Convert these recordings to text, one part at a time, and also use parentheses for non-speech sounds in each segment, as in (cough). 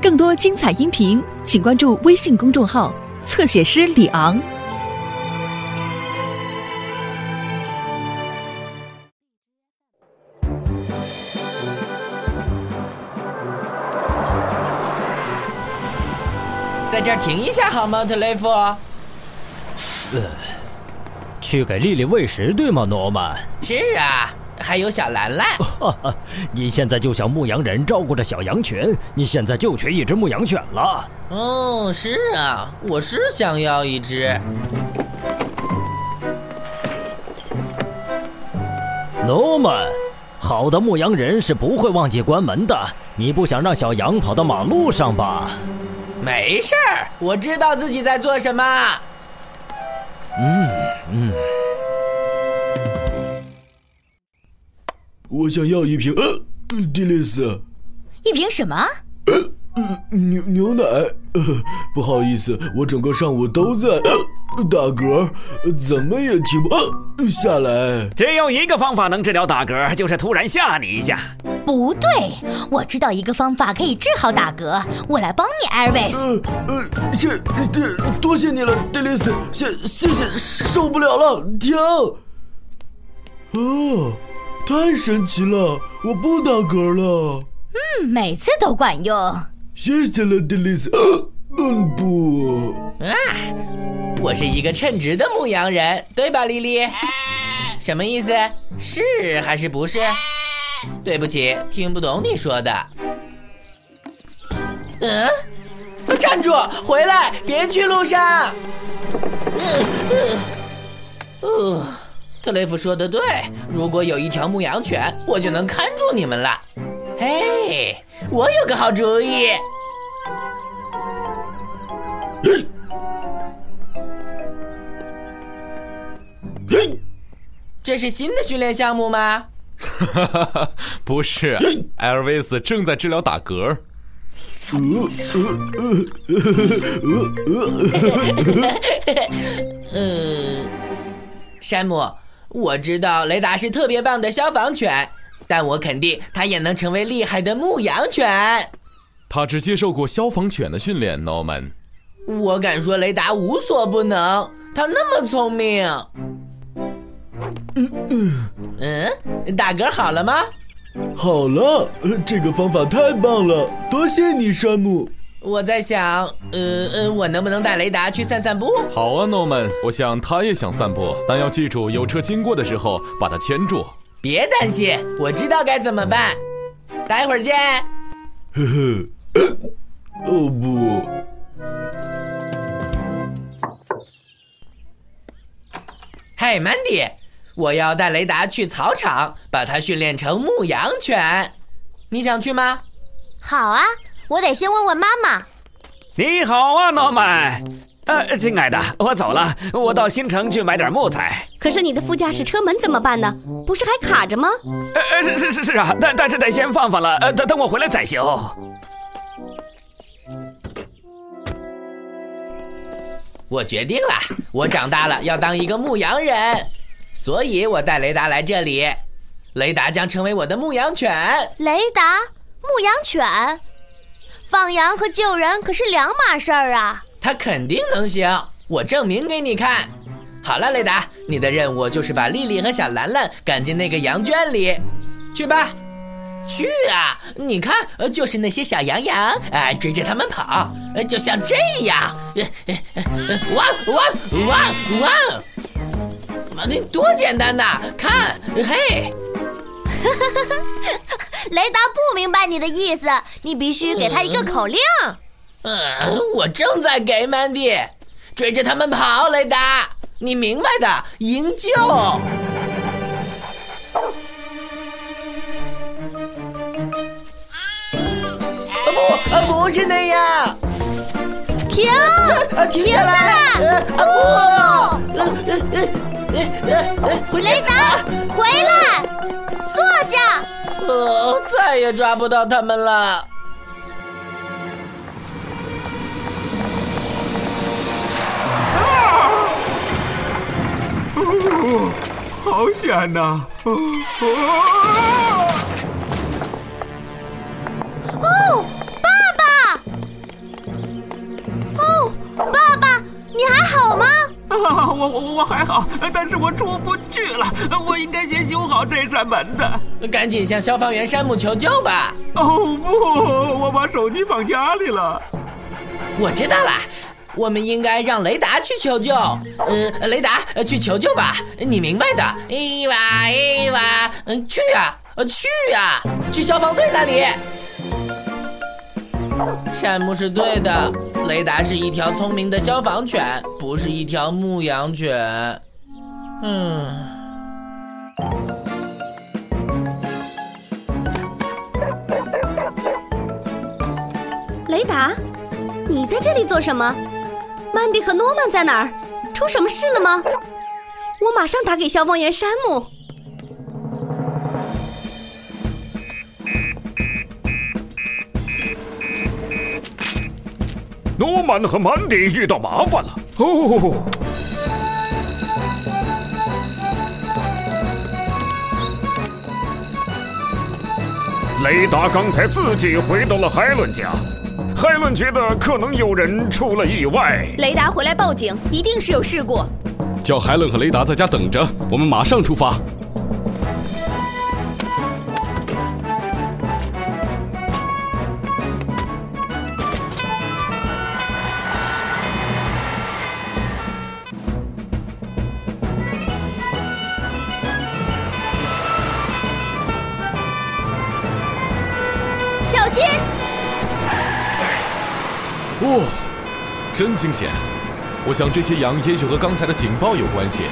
更多精彩音频，请关注微信公众号“侧写师李昂”。在这儿停一下好吗，特雷弗？呃，去给丽丽喂食，对吗，诺曼？是啊，还有小兰兰。(laughs) 你现在就像牧羊人照顾着小羊群，你现在就缺一只牧羊犬了。哦，是啊，我是想要一只。诺曼，好的牧羊人是不会忘记关门的。你不想让小羊跑到马路上吧？没事儿，我知道自己在做什么。嗯嗯，我想要一瓶呃，迪丽斯，一瓶什么？呃，牛牛奶。呃，不好意思，我整个上午都在呃打嗝，怎么也停不呃下来。只有一个方法能治疗打嗝，就是突然吓你一下。不对，我知道一个方法可以治好打嗝，我来帮你，艾尔维斯。呃呃，谢这多谢你了，迪丽斯，谢谢谢，受不了了，停！哦，太神奇了，我不打嗝了。嗯，每次都管用。谢谢了，迪丽斯。呃嗯不，啊，我是一个称职的牧羊人，对吧，莉莉？什么意思？是还是不是？对不起，听不懂你说的。嗯，站住！回来，别去路上。嗯嗯。哦，特雷弗说的对，如果有一条牧羊犬，我就能看住你们了。嘿，我有个好主意。这是新的训练项目吗？不是，艾尔维斯正在治疗打嗝。嗯，山姆，我知道雷达是特别棒的消防犬，但我肯定它也能成为厉害的牧羊犬。他只接受过消防犬的训练，Norman。我敢说雷达无所不能，他那么聪明。嗯，打嗝好了吗？好了，这个方法太棒了，多谢你，山姆。我在想，呃呃，我能不能带雷达去散散步？好啊，Norman，我想他也想散步，但要记住，有车经过的时候把它牵住。别担心，我知道该怎么办。待会儿见。呵 (laughs) 呵，哦不。嘿，曼迪，我要带雷达去草场，把它训练成牧羊犬。你想去吗？好啊，我得先问问妈妈。你好啊，诺曼。呃，亲爱的，我走了，我到新城去买点木材。可是你的副驾驶车门怎么办呢？不是还卡着吗？呃呃，是是是是啊，但但是得先放放了，呃，等等我回来再修。我决定了，我长大了要当一个牧羊人，所以我带雷达来这里。雷达将成为我的牧羊犬。雷达，牧羊犬，放羊和救人可是两码事儿啊。他肯定能行，我证明给你看。好了，雷达，你的任务就是把丽丽和小兰兰赶进那个羊圈里，去吧。去啊！你看，就是那些小羊羊，哎，追着他们跑，就像这样，汪汪汪汪！那多简单呐！看，嘿，雷达不明白你的意思，你必须给他一个口令。嗯，我正在给曼迪，追着他们跑，雷达，你明白的，营救。不，啊，不是那样！停！啊，停下来！不！雷达，回来。哦，再也抓不到他们了。啊哦，好险呐！哦哦。(laughs) 啊，我我我我还好，但是我出不去了。我应该先修好这扇门的。赶紧向消防员山姆求救吧！哦不，我把手机放家里了。我知道了，我们应该让雷达去求救。呃，雷达，去求救吧，你明白的。伊娃，伊娃，嗯，去呀，呃，去啊，去消防队那里。山姆是对的，雷达是一条聪明的消防犬，不是一条牧羊犬。嗯。雷达，你在这里做什么？曼迪和诺曼在哪儿？出什么事了吗？我马上打给消防员山姆。诺曼和曼迪遇到麻烦了。哦，雷达刚才自己回到了海伦家，海伦觉得可能有人出了意外。雷达回来报警，一定是有事故。叫海伦和雷达在家等着，我们马上出发。哦，真惊险！我想这些羊也许和刚才的警报有关系。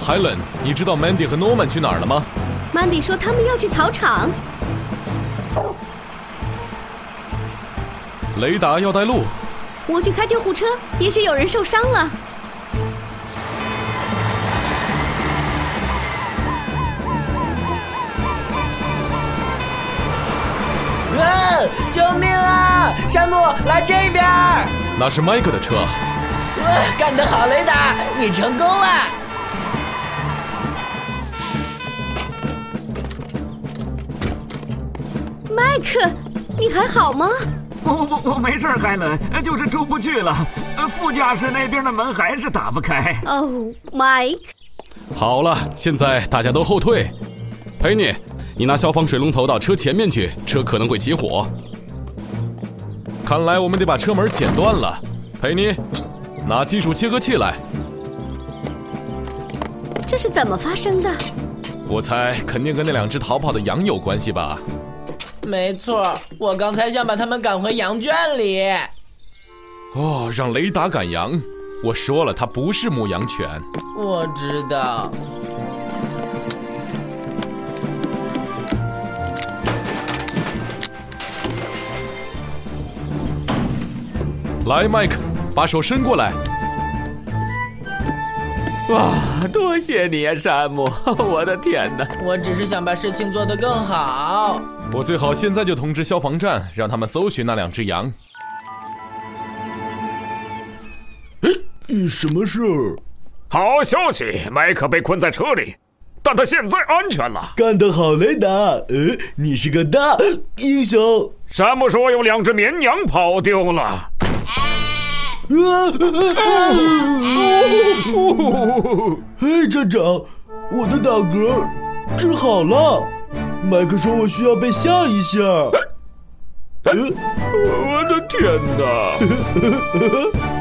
海伦，你知道 Mandy 和 Norman 去哪儿了吗？？Mandy 说他们要去草场。雷达要带路。我去开救护车，也许有人受伤了。啊！救命啊！山姆，来这边！那是麦克的车。哇，干得好，雷达，你成功了！麦克，你还好吗？我我我没事，海伦，就是出不去了。副驾驶那边的门还是打不开。哦，麦克。好了，现在大家都后退。佩妮，你拿消防水龙头到车前面去，车可能会起火。看来我们得把车门剪断了。佩妮，拿金属切割器来。这是怎么发生的？我猜肯定跟那两只逃跑的羊有关系吧。没错，我刚才想把他们赶回羊圈里。哦，让雷达赶羊。我说了，它不是牧羊犬。我知道。来，麦克，把手伸过来。哇，多谢你呀，山姆！(laughs) 我的天哪，我只是想把事情做得更好。我最好现在就通知消防站，让他们搜寻那两只羊。哎，什么事儿？好消息，麦克被困在车里，但他现在安全了。干得好，雷达！呃，你是个大英雄。山姆说有两只绵羊跑丢了。啊！哎，站长，我的打嗝治好了。麦克说我需要被吓一下。(laughs) 我的天哪！(laughs)